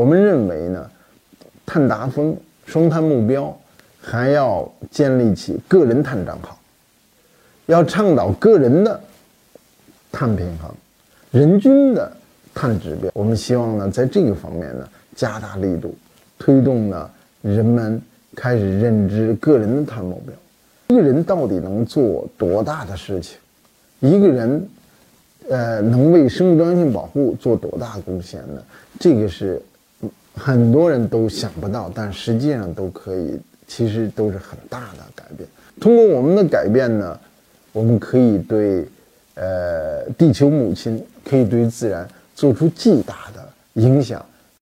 我们认为呢，碳达峰、双碳目标还要建立起个人碳账号，要倡导个人的碳平衡、人均的碳指标。我们希望呢，在这个方面呢，加大力度，推动呢人们开始认知个人的碳目标。一个人到底能做多大的事情？一个人，呃，能为生物多样性保护做多大贡献呢？这个是很多人都想不到，但实际上都可以，其实都是很大的改变。通过我们的改变呢，我们可以对，呃，地球母亲，可以对自然做出巨大的影响。